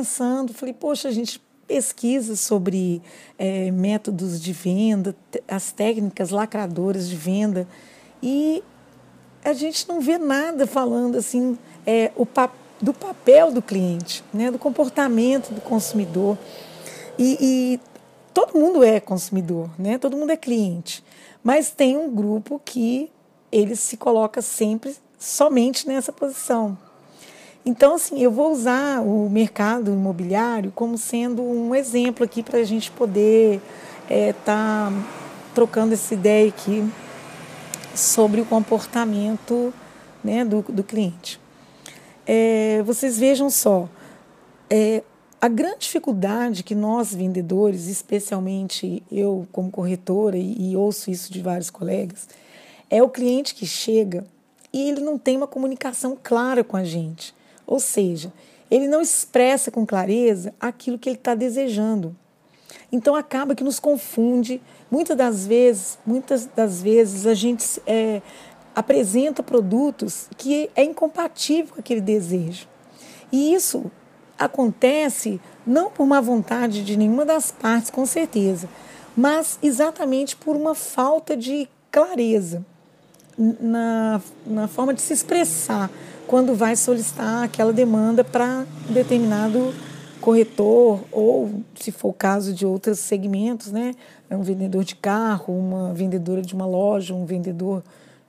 pensando, falei, poxa, a gente pesquisa sobre é, métodos de venda, as técnicas lacradoras de venda, e a gente não vê nada falando assim é, o do papel do cliente, né, do comportamento do consumidor. E, e todo mundo é consumidor, né? todo mundo é cliente, mas tem um grupo que ele se coloca sempre somente nessa posição. Então, assim, eu vou usar o mercado imobiliário como sendo um exemplo aqui para a gente poder estar é, tá trocando essa ideia aqui sobre o comportamento né, do, do cliente. É, vocês vejam só, é, a grande dificuldade que nós vendedores, especialmente eu como corretora, e, e ouço isso de vários colegas, é o cliente que chega e ele não tem uma comunicação clara com a gente. Ou seja, ele não expressa com clareza aquilo que ele está desejando. Então acaba que nos confunde. Muitas das vezes, muitas das vezes a gente é, apresenta produtos que é incompatível com aquele desejo. E isso acontece não por má vontade de nenhuma das partes, com certeza, mas exatamente por uma falta de clareza na, na forma de se expressar quando vai solicitar aquela demanda para determinado corretor ou, se for o caso de outros segmentos, né, é um vendedor de carro, uma vendedora de uma loja, um vendedor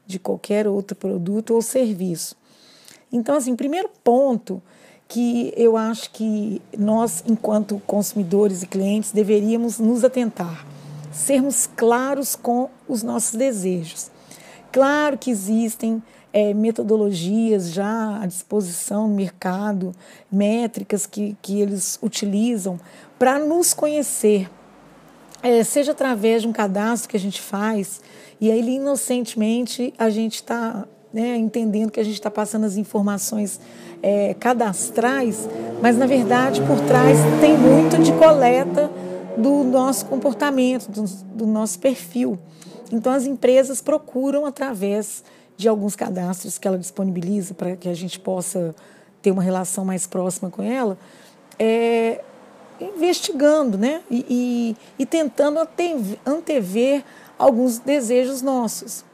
de qualquer outro produto ou serviço. Então, assim, primeiro ponto que eu acho que nós, enquanto consumidores e clientes, deveríamos nos atentar, sermos claros com os nossos desejos. Claro que existem é, metodologias já à disposição no mercado, métricas que, que eles utilizam para nos conhecer, é, seja através de um cadastro que a gente faz, e aí inocentemente a gente está né, entendendo que a gente está passando as informações é, cadastrais, mas na verdade por trás tem muito de coleta do nosso comportamento, do, do nosso perfil. Então as empresas procuram através de alguns cadastros que ela disponibiliza para que a gente possa ter uma relação mais próxima com ela, é, investigando né? e, e, e tentando antever alguns desejos nossos.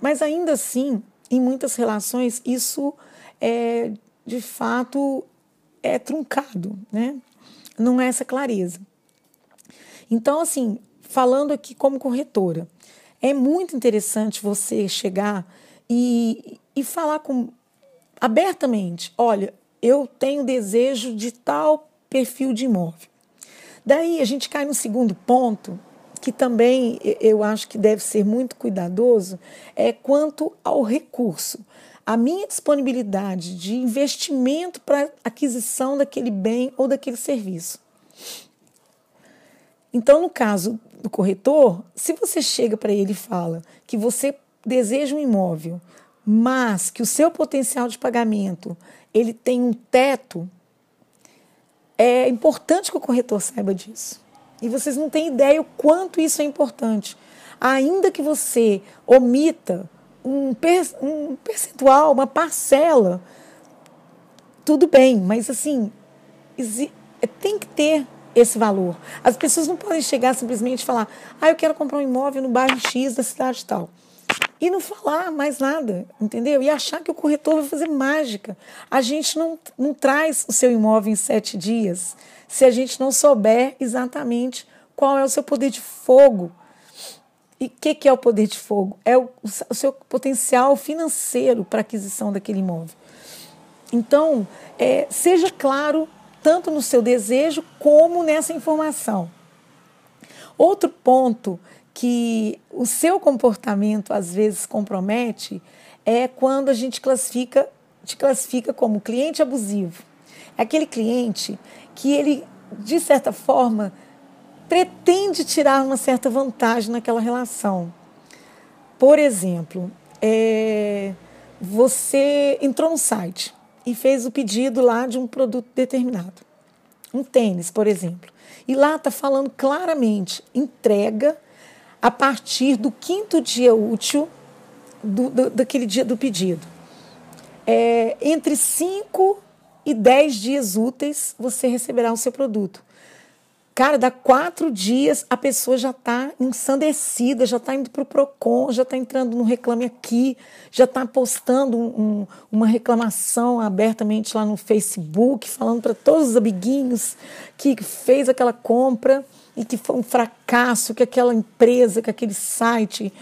Mas ainda assim, em muitas relações, isso é de fato é truncado, né? não é essa clareza. Então, assim, falando aqui como corretora, é muito interessante você chegar e, e falar com abertamente, olha, eu tenho desejo de tal perfil de imóvel. Daí a gente cai no segundo ponto, que também eu acho que deve ser muito cuidadoso, é quanto ao recurso. A minha disponibilidade de investimento para aquisição daquele bem ou daquele serviço. Então, no caso do corretor, se você chega para ele e fala que você deseja um imóvel, mas que o seu potencial de pagamento ele tem um teto, é importante que o corretor saiba disso. E vocês não têm ideia o quanto isso é importante. Ainda que você omita um, um percentual, uma parcela, tudo bem, mas assim, tem que ter esse valor. As pessoas não podem chegar simplesmente e falar: ah, eu quero comprar um imóvel no bairro X da cidade tal e não falar mais nada, entendeu? E achar que o corretor vai fazer mágica. A gente não, não traz o seu imóvel em sete dias se a gente não souber exatamente qual é o seu poder de fogo. E o que, que é o poder de fogo? É o, o seu potencial financeiro para aquisição daquele imóvel. Então, é, seja claro tanto no seu desejo como nessa informação. Outro ponto que o seu comportamento às vezes compromete é quando a gente classifica, te classifica como cliente abusivo. É aquele cliente que ele, de certa forma, pretende tirar uma certa vantagem naquela relação. Por exemplo, é, você entrou no site e fez o pedido lá de um produto determinado. Um tênis, por exemplo. E lá está falando claramente, entrega a partir do quinto dia útil do, do daquele dia do pedido. É, entre 5 e 10 dias úteis você receberá o seu produto. Cara, dá quatro dias a pessoa já está ensandecida, já está indo para o PROCON, já está entrando no Reclame Aqui, já está postando um, uma reclamação abertamente lá no Facebook, falando para todos os amiguinhos que fez aquela compra e que foi um fracasso, que aquela empresa, que aquele site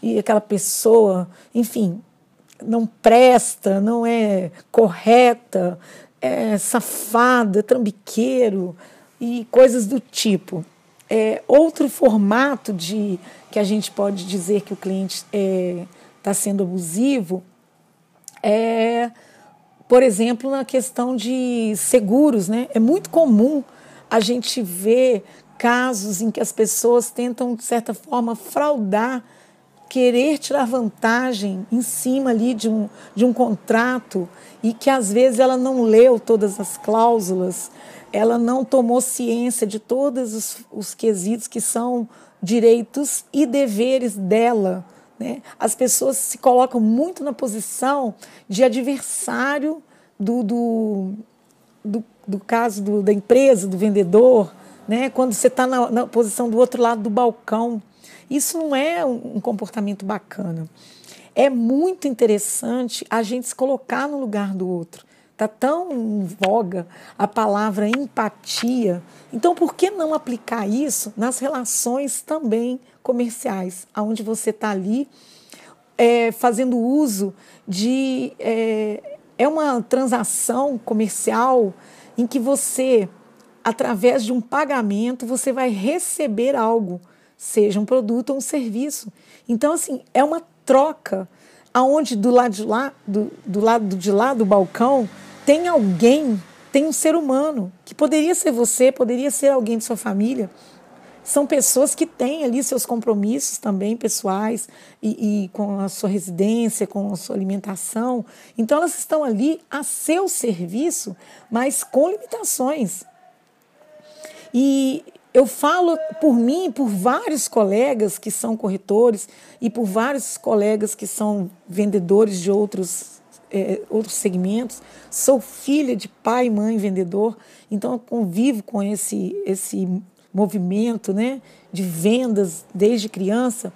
e aquela pessoa, enfim, não presta, não é correta, é safada, é trambiqueiro e coisas do tipo. É, outro formato de que a gente pode dizer que o cliente está é, tá sendo abusivo é, por exemplo, na questão de seguros. Né? É muito comum a gente ver casos em que as pessoas tentam, de certa forma, fraudar, querer tirar vantagem em cima ali de um, de um contrato e que às vezes ela não leu todas as cláusulas ela não tomou ciência de todos os, os quesitos que são direitos e deveres dela. Né? As pessoas se colocam muito na posição de adversário do, do, do, do caso do, da empresa, do vendedor, né? quando você está na, na, posição do outro lado do balcão. Isso não é um, comportamento bacana. É muito interessante a gente se colocar no lugar do outro. Está tão em voga a palavra empatia. Então, por que não aplicar isso nas relações também comerciais, onde você está ali é, fazendo uso de. É, é uma transação comercial em que você, através de um pagamento, você vai receber algo, seja um produto ou um serviço. Então, assim, é uma troca aonde do lado de lá, do, do lado de lá do balcão, tem alguém, tem um ser humano, que poderia ser você, poderia ser alguém de sua família. São pessoas que têm ali seus compromissos também pessoais e, e com a sua residência, com a sua alimentação. Então, elas estão ali a seu serviço, mas com limitações. E eu falo por mim, por vários colegas que são corretores e por vários colegas que são vendedores de outros é, outros segmentos. Sou filha de pai, mãe, vendedor, então convivo com esse, esse movimento né, de vendas desde criança.